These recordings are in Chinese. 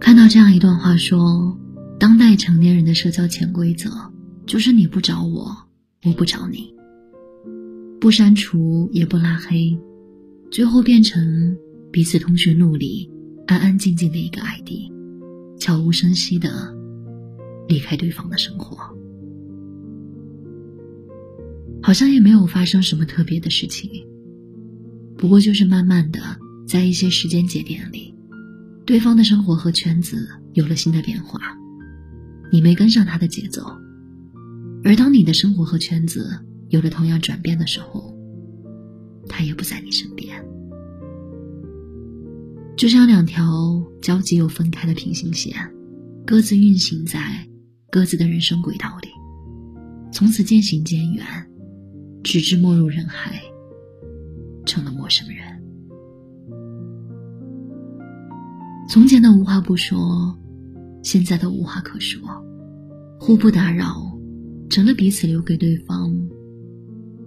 看到这样一段话说：“当代成年人的社交潜规则，就是你不找我，我不找你，不删除也不拉黑，最后变成彼此通讯录里安安静静的一个 ID，悄无声息的离开对方的生活，好像也没有发生什么特别的事情。不过就是慢慢的，在一些时间节点里。”对方的生活和圈子有了新的变化，你没跟上他的节奏，而当你的生活和圈子有了同样转变的时候，他也不在你身边，就像两条交集又分开的平行线，各自运行在各自的人生轨道里，从此渐行渐远，直至没入人海，成了陌生人。从前的无话不说，现在的无话可说，互不打扰，成了彼此留给对方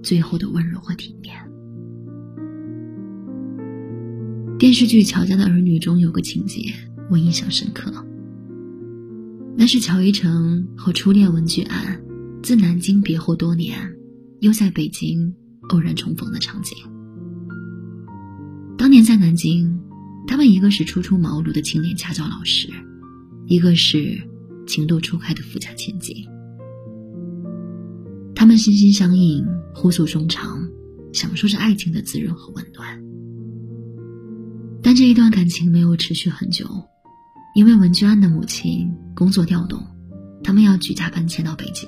最后的温柔和体面。电视剧《乔家的儿女》中有个情节我印象深刻，那是乔一成和初恋文具安自南京别后多年，又在北京偶然重逢的场景。当年在南京。他们一个是初出茅庐的青年家教老师，一个是情窦初开的富家千金。他们心心相印，互诉衷肠，享受着爱情的滋润和温暖。但这一段感情没有持续很久，因为文居安的母亲工作调动，他们要举家搬迁到北京，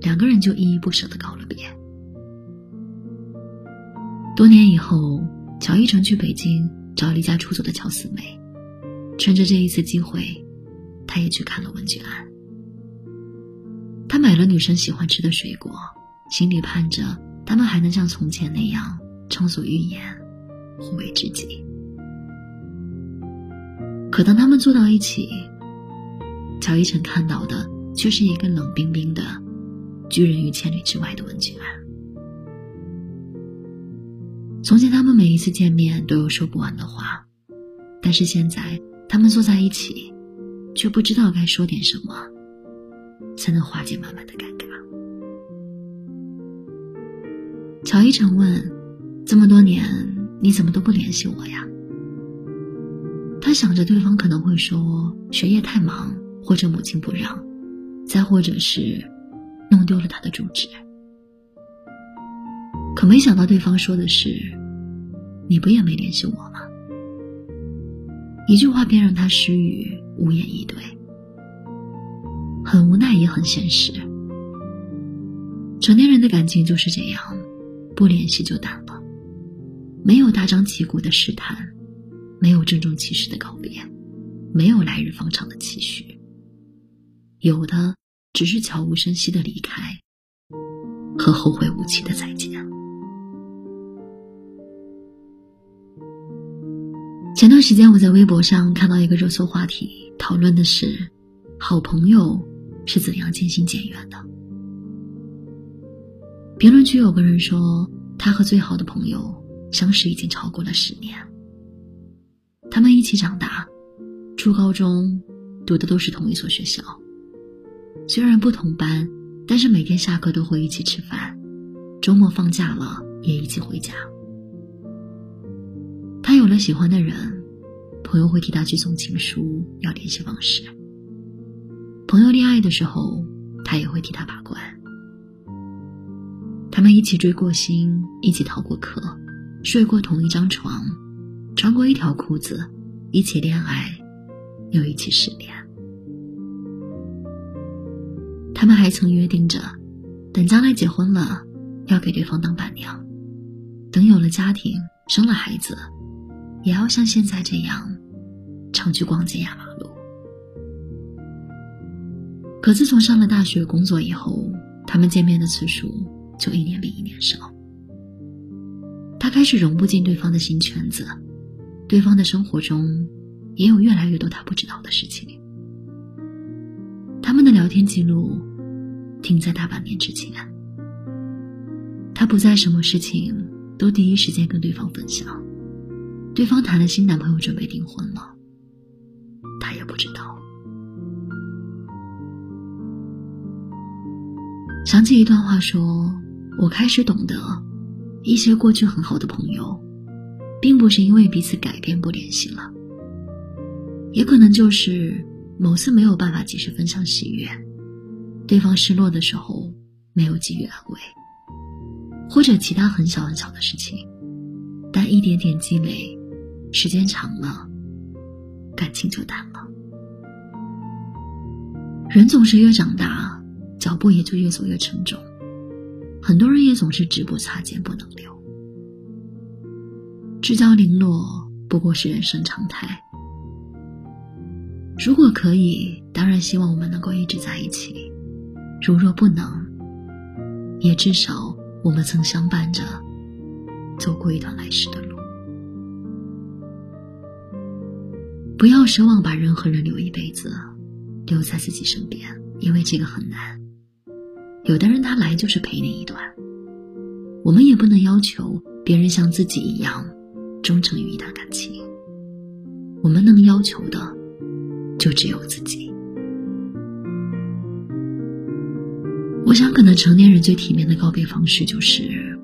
两个人就依依不舍的告了别。多年以后，乔一成去北京。找离家出走的乔四妹，趁着这一次机会，他也去看了文娟安。他买了女生喜欢吃的水果，心里盼着他们还能像从前那样畅所欲言，互为知己。可当他们坐到一起，乔一成看到的却是一个冷冰冰的、拒人于千里之外的文娟安。从前，他们每一次见面都有说不完的话，但是现在，他们坐在一起，却不知道该说点什么，才能化解满满的尴尬。乔一成问：“这么多年，你怎么都不联系我呀？”他想着对方可能会说学业太忙，或者母亲不让，再或者是弄丢了他的住址。可没想到，对方说的是：“你不也没联系我吗？”一句话便让他失语，无言以对。很无奈，也很现实。成年人的感情就是这样，不联系就淡了，没有大张旗鼓的试探，没有郑重其事的告别，没有来日方长的期许，有的只是悄无声息的离开和后会无期的再见。前段时间，我在微博上看到一个热搜话题，讨论的是好朋友是怎样渐行渐远的。评论区有个人说，他和最好的朋友相识已经超过了十年，他们一起长大，初高中读的都是同一所学校，虽然不同班，但是每天下课都会一起吃饭，周末放假了也一起回家。他有了喜欢的人，朋友会替他去送情书，要联系方式。朋友恋爱的时候，他也会替他把关。他们一起追过星，一起逃过课，睡过同一张床，穿过一条裤子，一起恋爱，又一起失恋。他们还曾约定着，等将来结婚了，要给对方当伴娘；等有了家庭，生了孩子。也要像现在这样，常去逛街压马路。可自从上了大学工作以后，他们见面的次数就一年比一年少。他开始融不进对方的新圈子，对方的生活中也有越来越多他不知道的事情。他们的聊天记录停在大半年之前，他不再什么事情都第一时间跟对方分享。对方谈了新男朋友，准备订婚了，他也不知道。想起一段话说：“我开始懂得，一些过去很好的朋友，并不是因为彼此改变不联系了，也可能就是某次没有办法及时分享喜悦，对方失落的时候没有给予安慰，或者其他很小很小的事情，但一点点积累，时间长了，感情就淡了。人总是越长大。”脚步也就越走越沉重，很多人也总是只不擦肩不能留。知交零落不过是人生常态。如果可以，当然希望我们能够一直在一起；如若不能，也至少我们曾相伴着走过一段来时的路。不要奢望把人和人留一辈子，留在自己身边，因为这个很难。有的人他来就是陪你一段，我们也不能要求别人像自己一样忠诚于一段感情。我们能要求的就只有自己。我想，可能成年人最体面的告别方式就是：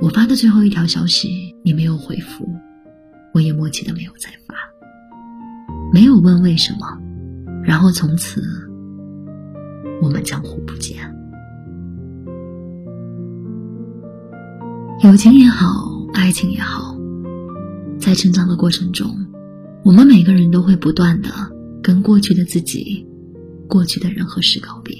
我发的最后一条消息你没有回复，我也默契的没有再发，没有问为什么，然后从此。我们江湖不见，友情也好，爱情也好，在成长的过程中，我们每个人都会不断的跟过去的自己、过去的人和事告别。